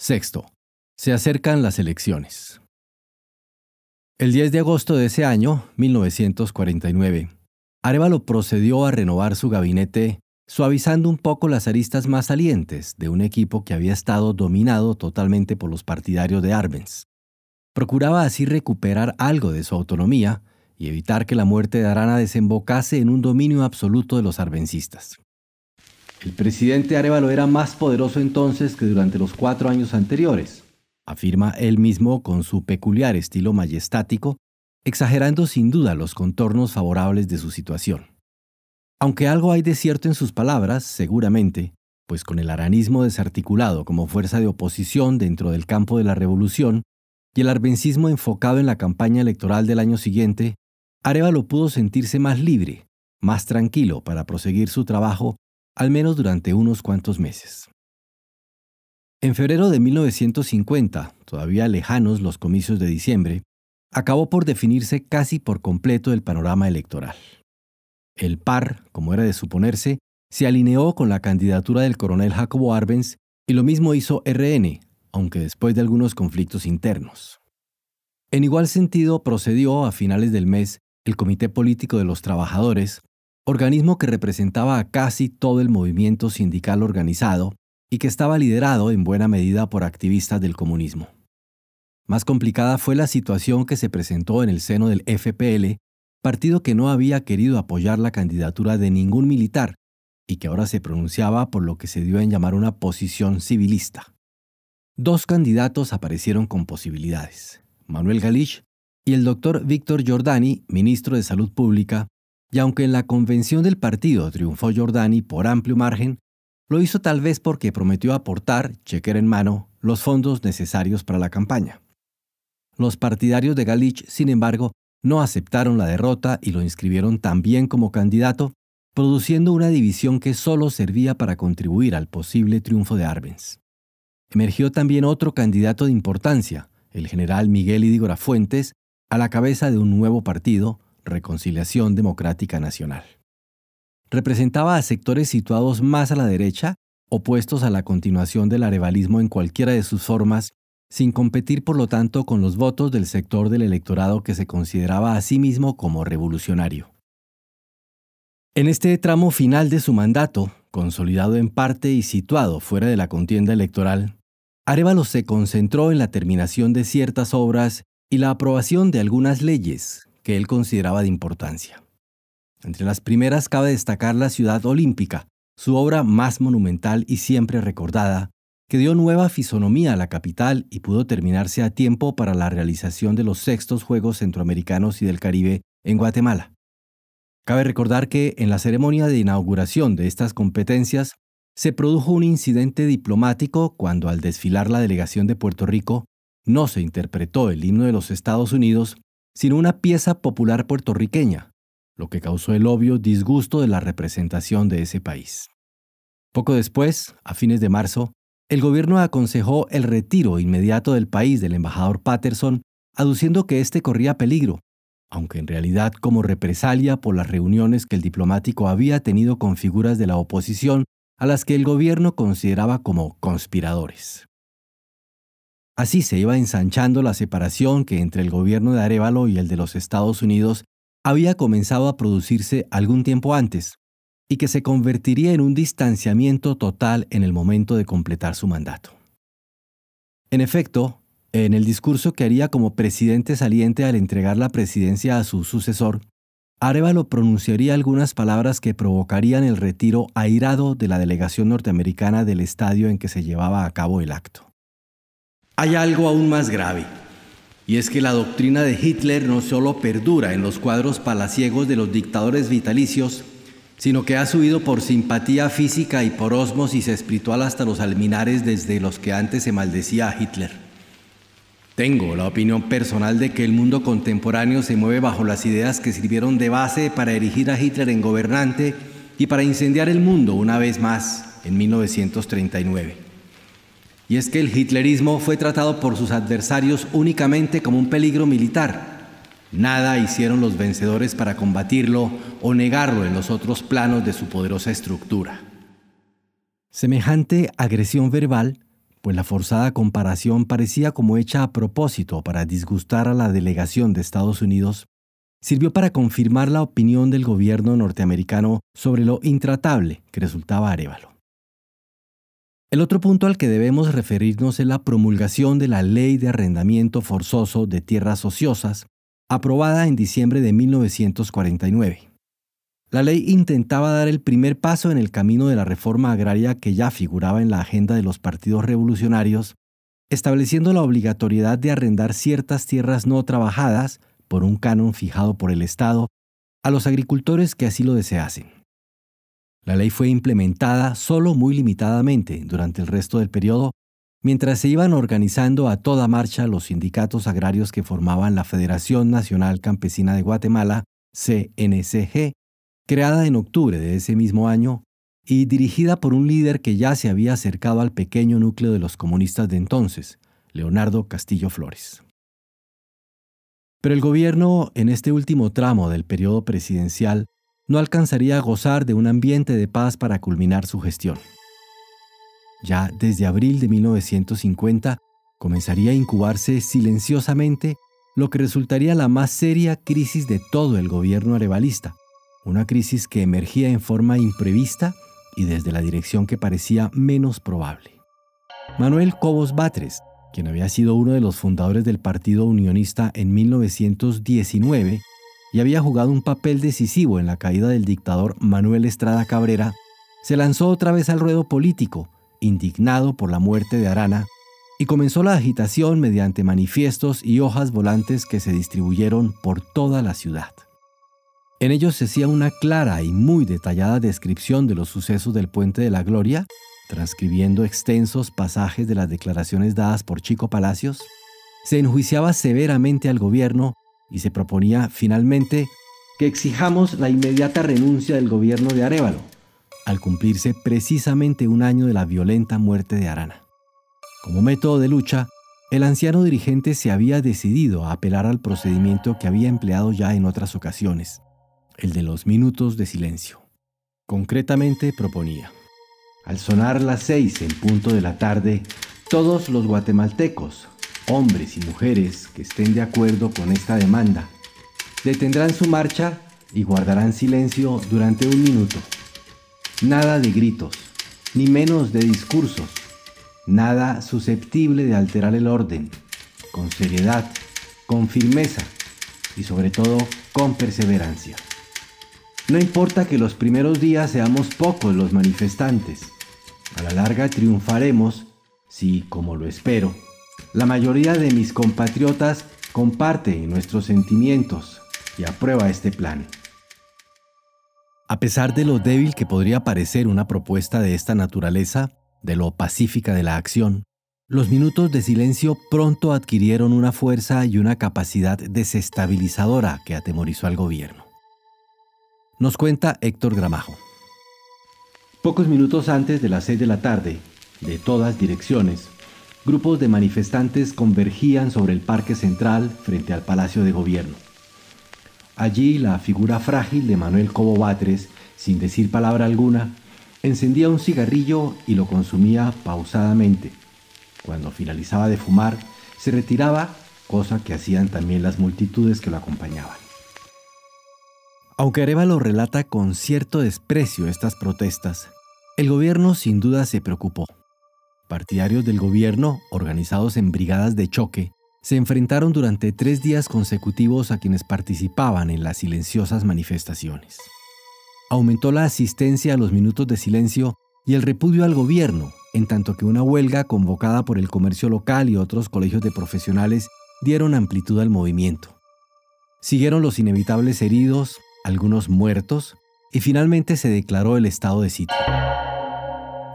Sexto, se acercan las elecciones. El 10 de agosto de ese año, 1949, Arevalo procedió a renovar su gabinete, suavizando un poco las aristas más salientes de un equipo que había estado dominado totalmente por los partidarios de Arbenz. Procuraba así recuperar algo de su autonomía y evitar que la muerte de Arana desembocase en un dominio absoluto de los arbencistas. El presidente Arevalo era más poderoso entonces que durante los cuatro años anteriores, afirma él mismo con su peculiar estilo majestático, exagerando sin duda los contornos favorables de su situación. Aunque algo hay de cierto en sus palabras, seguramente, pues con el aranismo desarticulado como fuerza de oposición dentro del campo de la revolución y el arbencismo enfocado en la campaña electoral del año siguiente, Arevalo pudo sentirse más libre, más tranquilo para proseguir su trabajo al menos durante unos cuantos meses. En febrero de 1950, todavía lejanos los comicios de diciembre, acabó por definirse casi por completo el panorama electoral. El PAR, como era de suponerse, se alineó con la candidatura del coronel Jacobo Arbenz y lo mismo hizo RN, aunque después de algunos conflictos internos. En igual sentido procedió a finales del mes el Comité Político de los Trabajadores, organismo que representaba a casi todo el movimiento sindical organizado y que estaba liderado en buena medida por activistas del comunismo. Más complicada fue la situación que se presentó en el seno del FPL, partido que no había querido apoyar la candidatura de ningún militar y que ahora se pronunciaba por lo que se dio en llamar una posición civilista. Dos candidatos aparecieron con posibilidades, Manuel Galich y el doctor Víctor Giordani, ministro de Salud Pública, y aunque en la convención del partido triunfó Giordani por amplio margen, lo hizo tal vez porque prometió aportar, chequera en mano, los fondos necesarios para la campaña. Los partidarios de Galich, sin embargo, no aceptaron la derrota y lo inscribieron también como candidato, produciendo una división que solo servía para contribuir al posible triunfo de Arbenz. Emergió también otro candidato de importancia, el general Miguel Idígora Fuentes, a la cabeza de un nuevo partido, Reconciliación Democrática Nacional. Representaba a sectores situados más a la derecha, opuestos a la continuación del arevalismo en cualquiera de sus formas, sin competir por lo tanto con los votos del sector del electorado que se consideraba a sí mismo como revolucionario. En este tramo final de su mandato, consolidado en parte y situado fuera de la contienda electoral, Arevalo se concentró en la terminación de ciertas obras y la aprobación de algunas leyes que él consideraba de importancia. Entre las primeras cabe destacar la Ciudad Olímpica, su obra más monumental y siempre recordada, que dio nueva fisonomía a la capital y pudo terminarse a tiempo para la realización de los sextos Juegos Centroamericanos y del Caribe en Guatemala. Cabe recordar que en la ceremonia de inauguración de estas competencias se produjo un incidente diplomático cuando al desfilar la delegación de Puerto Rico no se interpretó el himno de los Estados Unidos sino una pieza popular puertorriqueña, lo que causó el obvio disgusto de la representación de ese país. Poco después, a fines de marzo, el gobierno aconsejó el retiro inmediato del país del embajador Patterson, aduciendo que éste corría peligro, aunque en realidad como represalia por las reuniones que el diplomático había tenido con figuras de la oposición a las que el gobierno consideraba como conspiradores. Así se iba ensanchando la separación que entre el gobierno de Arevalo y el de los Estados Unidos había comenzado a producirse algún tiempo antes, y que se convertiría en un distanciamiento total en el momento de completar su mandato. En efecto, en el discurso que haría como presidente saliente al entregar la presidencia a su sucesor, Arevalo pronunciaría algunas palabras que provocarían el retiro airado de la delegación norteamericana del estadio en que se llevaba a cabo el acto. Hay algo aún más grave, y es que la doctrina de Hitler no solo perdura en los cuadros palaciegos de los dictadores vitalicios, sino que ha subido por simpatía física y por osmosis espiritual hasta los alminares desde los que antes se maldecía a Hitler. Tengo la opinión personal de que el mundo contemporáneo se mueve bajo las ideas que sirvieron de base para erigir a Hitler en gobernante y para incendiar el mundo una vez más en 1939 y es que el hitlerismo fue tratado por sus adversarios únicamente como un peligro militar. Nada hicieron los vencedores para combatirlo o negarlo en los otros planos de su poderosa estructura. Semejante agresión verbal pues la forzada comparación parecía como hecha a propósito para disgustar a la delegación de Estados Unidos, sirvió para confirmar la opinión del gobierno norteamericano sobre lo intratable que resultaba Arevalo. El otro punto al que debemos referirnos es la promulgación de la Ley de Arrendamiento Forzoso de Tierras Ociosas, aprobada en diciembre de 1949. La ley intentaba dar el primer paso en el camino de la reforma agraria que ya figuraba en la agenda de los partidos revolucionarios, estableciendo la obligatoriedad de arrendar ciertas tierras no trabajadas por un canon fijado por el Estado a los agricultores que así lo deseasen. La ley fue implementada solo muy limitadamente durante el resto del periodo, mientras se iban organizando a toda marcha los sindicatos agrarios que formaban la Federación Nacional Campesina de Guatemala, CNCG, creada en octubre de ese mismo año y dirigida por un líder que ya se había acercado al pequeño núcleo de los comunistas de entonces, Leonardo Castillo Flores. Pero el gobierno, en este último tramo del periodo presidencial, no alcanzaría a gozar de un ambiente de paz para culminar su gestión. Ya desde abril de 1950 comenzaría a incubarse silenciosamente lo que resultaría la más seria crisis de todo el gobierno arevalista, una crisis que emergía en forma imprevista y desde la dirección que parecía menos probable. Manuel Cobos Batres, quien había sido uno de los fundadores del Partido Unionista en 1919, y había jugado un papel decisivo en la caída del dictador Manuel Estrada Cabrera, se lanzó otra vez al ruedo político, indignado por la muerte de Arana, y comenzó la agitación mediante manifiestos y hojas volantes que se distribuyeron por toda la ciudad. En ellos se hacía una clara y muy detallada descripción de los sucesos del Puente de la Gloria, transcribiendo extensos pasajes de las declaraciones dadas por Chico Palacios, se enjuiciaba severamente al gobierno y se proponía finalmente que exijamos la inmediata renuncia del gobierno de Arevalo, al cumplirse precisamente un año de la violenta muerte de Arana. Como método de lucha, el anciano dirigente se había decidido a apelar al procedimiento que había empleado ya en otras ocasiones, el de los minutos de silencio. Concretamente proponía, al sonar las seis en punto de la tarde, todos los guatemaltecos, hombres y mujeres que estén de acuerdo con esta demanda, detendrán su marcha y guardarán silencio durante un minuto. Nada de gritos, ni menos de discursos, nada susceptible de alterar el orden, con seriedad, con firmeza y sobre todo con perseverancia. No importa que los primeros días seamos pocos los manifestantes, a la larga triunfaremos si, como lo espero, la mayoría de mis compatriotas comparte nuestros sentimientos y aprueba este plan. A pesar de lo débil que podría parecer una propuesta de esta naturaleza, de lo pacífica de la acción, los minutos de silencio pronto adquirieron una fuerza y una capacidad desestabilizadora que atemorizó al gobierno. Nos cuenta Héctor Gramajo. Pocos minutos antes de las seis de la tarde, de todas direcciones, grupos de manifestantes convergían sobre el Parque Central frente al Palacio de Gobierno. Allí la figura frágil de Manuel Cobo Batres, sin decir palabra alguna, encendía un cigarrillo y lo consumía pausadamente. Cuando finalizaba de fumar, se retiraba, cosa que hacían también las multitudes que lo acompañaban. Aunque Arevalo relata con cierto desprecio estas protestas, el gobierno sin duda se preocupó. Partidarios del gobierno, organizados en brigadas de choque, se enfrentaron durante tres días consecutivos a quienes participaban en las silenciosas manifestaciones. Aumentó la asistencia a los minutos de silencio y el repudio al gobierno, en tanto que una huelga convocada por el comercio local y otros colegios de profesionales dieron amplitud al movimiento. Siguieron los inevitables heridos, algunos muertos, y finalmente se declaró el estado de sitio.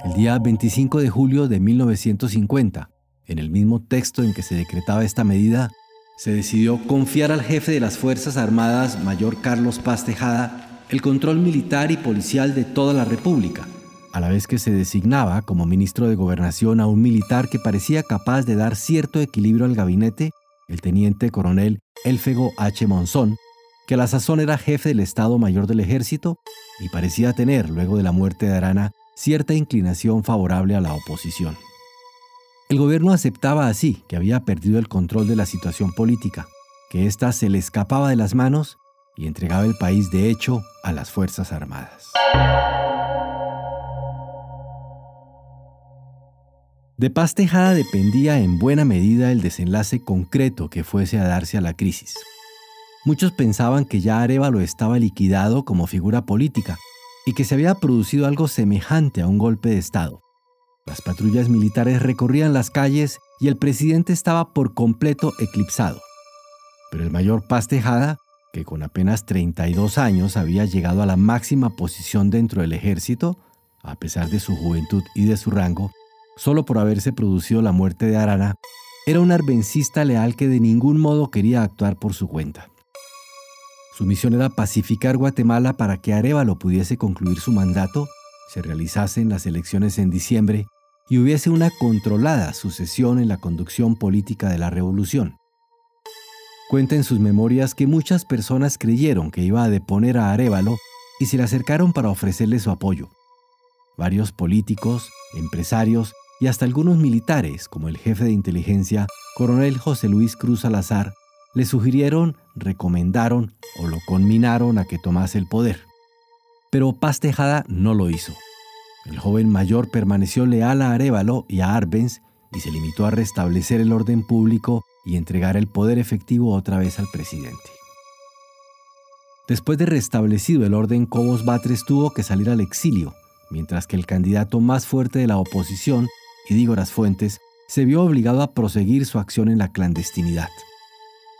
El día 25 de julio de 1950, en el mismo texto en que se decretaba esta medida, se decidió confiar al jefe de las Fuerzas Armadas, mayor Carlos Paz Tejada, el control militar y policial de toda la República, a la vez que se designaba como ministro de Gobernación a un militar que parecía capaz de dar cierto equilibrio al gabinete, el teniente coronel Elfego H. Monzón, que a la sazón era jefe del Estado Mayor del Ejército y parecía tener, luego de la muerte de Arana, cierta inclinación favorable a la oposición. El gobierno aceptaba así que había perdido el control de la situación política, que ésta se le escapaba de las manos y entregaba el país de hecho a las Fuerzas Armadas. De Paz Tejada dependía en buena medida el desenlace concreto que fuese a darse a la crisis. Muchos pensaban que ya Arevalo estaba liquidado como figura política y que se había producido algo semejante a un golpe de Estado. Las patrullas militares recorrían las calles y el presidente estaba por completo eclipsado. Pero el mayor Paz Tejada, que con apenas 32 años había llegado a la máxima posición dentro del ejército, a pesar de su juventud y de su rango, solo por haberse producido la muerte de Arana, era un arbencista leal que de ningún modo quería actuar por su cuenta. Su misión era pacificar Guatemala para que Arevalo pudiese concluir su mandato, se realizasen las elecciones en diciembre y hubiese una controlada sucesión en la conducción política de la revolución. Cuenta en sus memorias que muchas personas creyeron que iba a deponer a Arevalo y se le acercaron para ofrecerle su apoyo. Varios políticos, empresarios y hasta algunos militares, como el jefe de inteligencia, coronel José Luis Cruz Salazar, le sugirieron, recomendaron o lo conminaron a que tomase el poder. Pero Paz Tejada no lo hizo. El joven mayor permaneció leal a Arevalo y a Arbenz y se limitó a restablecer el orden público y entregar el poder efectivo otra vez al presidente. Después de restablecido el orden, Cobos Batres tuvo que salir al exilio, mientras que el candidato más fuerte de la oposición, Idígoras Fuentes, se vio obligado a proseguir su acción en la clandestinidad.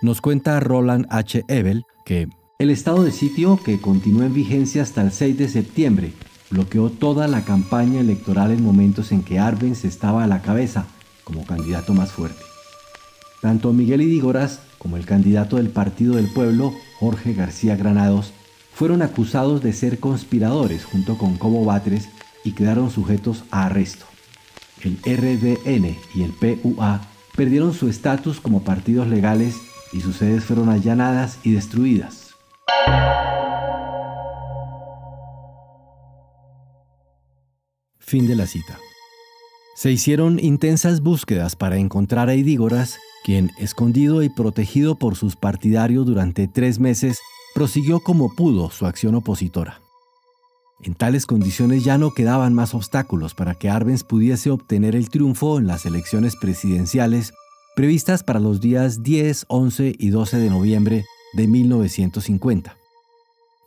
Nos cuenta Roland H. Ebel que el estado de sitio, que continuó en vigencia hasta el 6 de septiembre, bloqueó toda la campaña electoral en momentos en que Arbenz estaba a la cabeza como candidato más fuerte. Tanto Miguel Idígoras como el candidato del Partido del Pueblo, Jorge García Granados, fueron acusados de ser conspiradores junto con Cobo Batres y quedaron sujetos a arresto. El RDN y el PUA perdieron su estatus como partidos legales y sus sedes fueron allanadas y destruidas. Fin de la cita. Se hicieron intensas búsquedas para encontrar a Idígoras, quien, escondido y protegido por sus partidarios durante tres meses, prosiguió como pudo su acción opositora. En tales condiciones ya no quedaban más obstáculos para que Arbenz pudiese obtener el triunfo en las elecciones presidenciales previstas para los días 10, 11 y 12 de noviembre de 1950.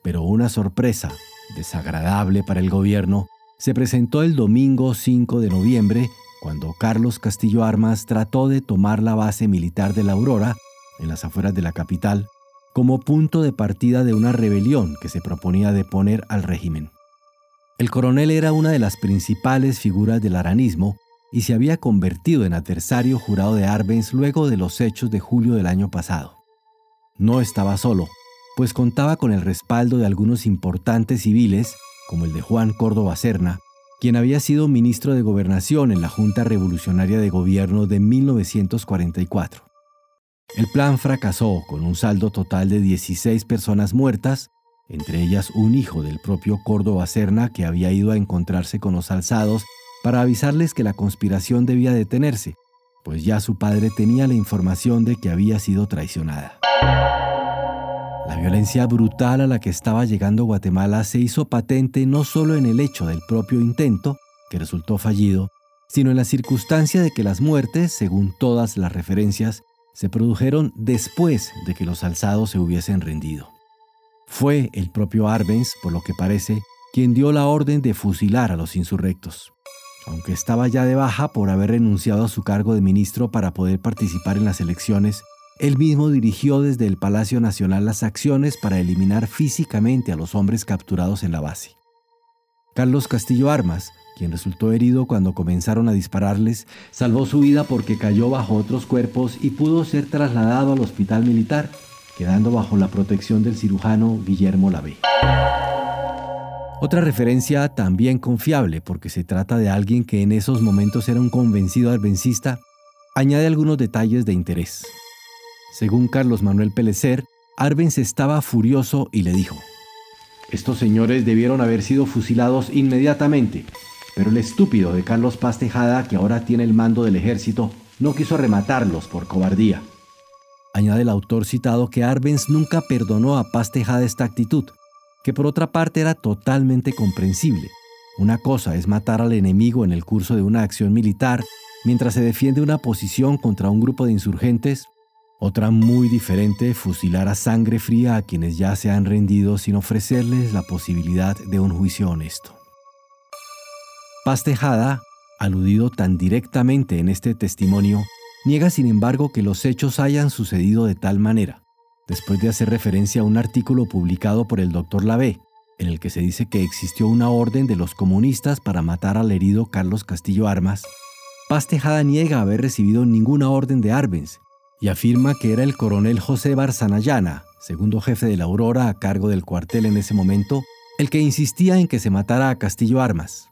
Pero una sorpresa, desagradable para el gobierno, se presentó el domingo 5 de noviembre, cuando Carlos Castillo Armas trató de tomar la base militar de la Aurora, en las afueras de la capital, como punto de partida de una rebelión que se proponía deponer al régimen. El coronel era una de las principales figuras del aranismo y se había convertido en adversario jurado de Arbenz luego de los hechos de julio del año pasado. No estaba solo, pues contaba con el respaldo de algunos importantes civiles, como el de Juan Córdoba Serna, quien había sido ministro de Gobernación en la Junta Revolucionaria de Gobierno de 1944. El plan fracasó con un saldo total de 16 personas muertas, entre ellas un hijo del propio Córdoba Serna que había ido a encontrarse con los alzados para avisarles que la conspiración debía detenerse, pues ya su padre tenía la información de que había sido traicionada. La violencia brutal a la que estaba llegando Guatemala se hizo patente no solo en el hecho del propio intento, que resultó fallido, sino en la circunstancia de que las muertes, según todas las referencias, se produjeron después de que los alzados se hubiesen rendido. Fue el propio Arbenz, por lo que parece, quien dio la orden de fusilar a los insurrectos aunque estaba ya de baja por haber renunciado a su cargo de ministro para poder participar en las elecciones, él mismo dirigió desde el Palacio Nacional las acciones para eliminar físicamente a los hombres capturados en la base. Carlos Castillo Armas, quien resultó herido cuando comenzaron a dispararles, salvó su vida porque cayó bajo otros cuerpos y pudo ser trasladado al hospital militar, quedando bajo la protección del cirujano Guillermo Lavé. Otra referencia también confiable, porque se trata de alguien que en esos momentos era un convencido arbencista, añade algunos detalles de interés. Según Carlos Manuel Pelecer, Arbenz estaba furioso y le dijo, estos señores debieron haber sido fusilados inmediatamente. pero el estúpido de Carlos Paz Tejada, que ahora tiene el mando del ejército, no quiso rematarlos por cobardía. Añade el autor citado que Arbenz nunca perdonó a Paz Tejada esta actitud, que por otra parte era totalmente comprensible. Una cosa es matar al enemigo en el curso de una acción militar mientras se defiende una posición contra un grupo de insurgentes, otra muy diferente fusilar a sangre fría a quienes ya se han rendido sin ofrecerles la posibilidad de un juicio honesto. Paz Tejada, aludido tan directamente en este testimonio, niega sin embargo que los hechos hayan sucedido de tal manera, después de hacer referencia a un artículo publicado por el doctor Lavé, en el que se dice que existió una orden de los comunistas para matar al herido Carlos Castillo Armas, Paz Tejada niega haber recibido ninguna orden de Arbenz y afirma que era el coronel José Barzanayana, segundo jefe de la Aurora a cargo del cuartel en ese momento, el que insistía en que se matara a Castillo Armas.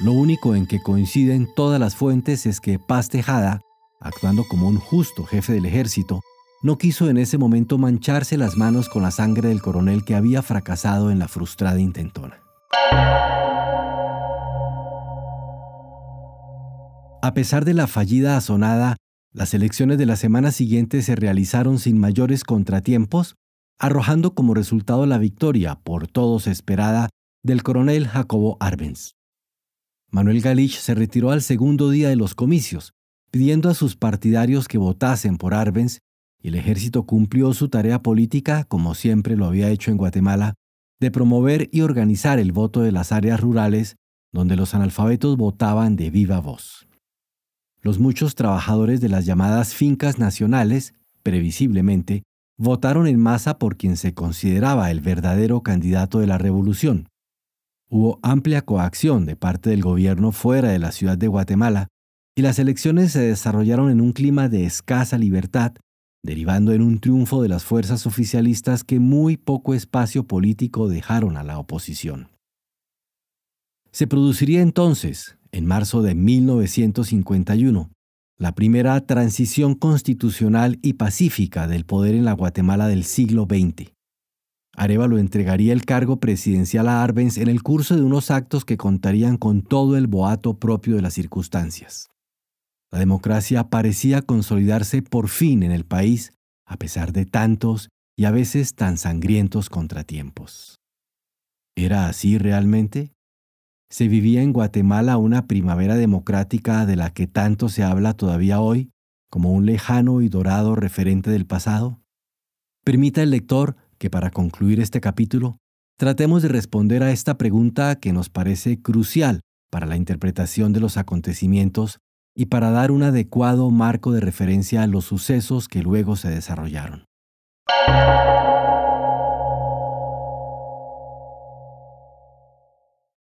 Lo único en que coinciden todas las fuentes es que Paz Tejada, actuando como un justo jefe del ejército, no quiso en ese momento mancharse las manos con la sangre del coronel que había fracasado en la frustrada intentona. A pesar de la fallida azonada, las elecciones de la semana siguiente se realizaron sin mayores contratiempos, arrojando como resultado la victoria, por todos esperada, del coronel Jacobo Arbenz. Manuel Galich se retiró al segundo día de los comicios, pidiendo a sus partidarios que votasen por Arbenz, y el ejército cumplió su tarea política, como siempre lo había hecho en Guatemala, de promover y organizar el voto de las áreas rurales donde los analfabetos votaban de viva voz. Los muchos trabajadores de las llamadas fincas nacionales, previsiblemente, votaron en masa por quien se consideraba el verdadero candidato de la revolución, Hubo amplia coacción de parte del gobierno fuera de la ciudad de Guatemala y las elecciones se desarrollaron en un clima de escasa libertad, derivando en un triunfo de las fuerzas oficialistas que muy poco espacio político dejaron a la oposición. Se produciría entonces, en marzo de 1951, la primera transición constitucional y pacífica del poder en la Guatemala del siglo XX. Arevalo entregaría el cargo presidencial a Arbenz en el curso de unos actos que contarían con todo el boato propio de las circunstancias. La democracia parecía consolidarse por fin en el país, a pesar de tantos y a veces tan sangrientos contratiempos. ¿Era así realmente? ¿Se vivía en Guatemala una primavera democrática de la que tanto se habla todavía hoy, como un lejano y dorado referente del pasado? Permita el lector que para concluir este capítulo, tratemos de responder a esta pregunta que nos parece crucial para la interpretación de los acontecimientos y para dar un adecuado marco de referencia a los sucesos que luego se desarrollaron.